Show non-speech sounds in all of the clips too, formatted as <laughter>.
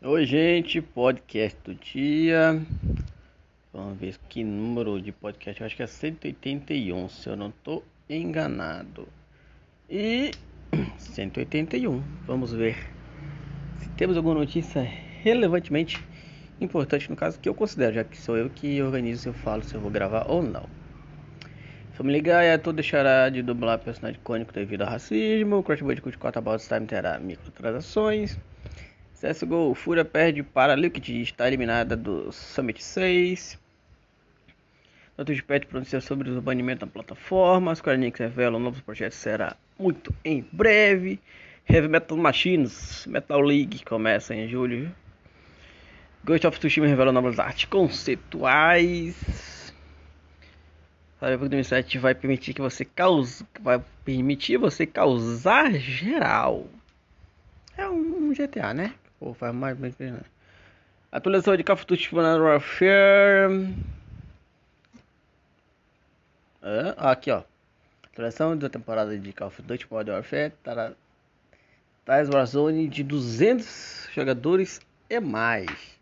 Oi, gente, podcast do dia. Vamos ver que número de podcast. Eu acho que é 181, se eu não estou enganado. E <clears throat> 181. Vamos ver se temos alguma notícia relevantemente importante, no caso que eu considero, já que sou eu que organizo se eu falo se eu vou gravar ou não. Família Guy, ator deixará de dublar personagem icônico devido ao racismo. Crash Bandicoot 4 About Time terá microtransações. CSGO, Fúria perde para Liquid está eliminada do Summit 6. Notus pede pronunciar sobre o banimento da plataforma. Square Enix revela um novo projeto será muito em breve. Heavy Metal Machines, Metal League começa em julho. Ghost of Tsushima revela novas artes conceituais. Cyberpunk 2007 vai permitir que você cause, vai permitir você causar geral. É um GTA, né? Pô, faz mais bem que né? Atualização de Call of Duty Modern Warfare. Aqui, ó. Atualização da temporada de Call of Duty Modern Warfare. Tá Traz Warzone de 200 jogadores e mais.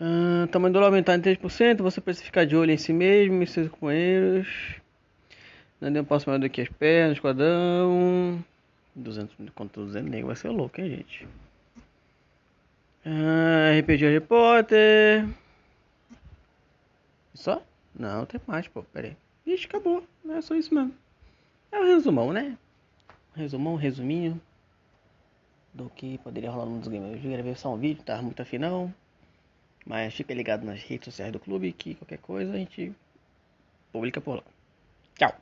Ah, tamanho do aumentar em 3%. Você precisa ficar de olho em si mesmo e seus companheiros. Não deu um passo maior do que as pernas, esquadrão. 200 contra 200 nego vai ser louco, hein, gente? Ah, RPG Harry Potter. Só? Não, tem mais, pô. Pera aí. Ixi, acabou. Não é só isso mesmo. É um resumão, né? Resumão, resuminho. Do que poderia rolar nos games. Eu gravei só um vídeo, tá muito afinal. Mas fica ligado nas redes sociais do clube que qualquer coisa a gente publica por lá. Tchau.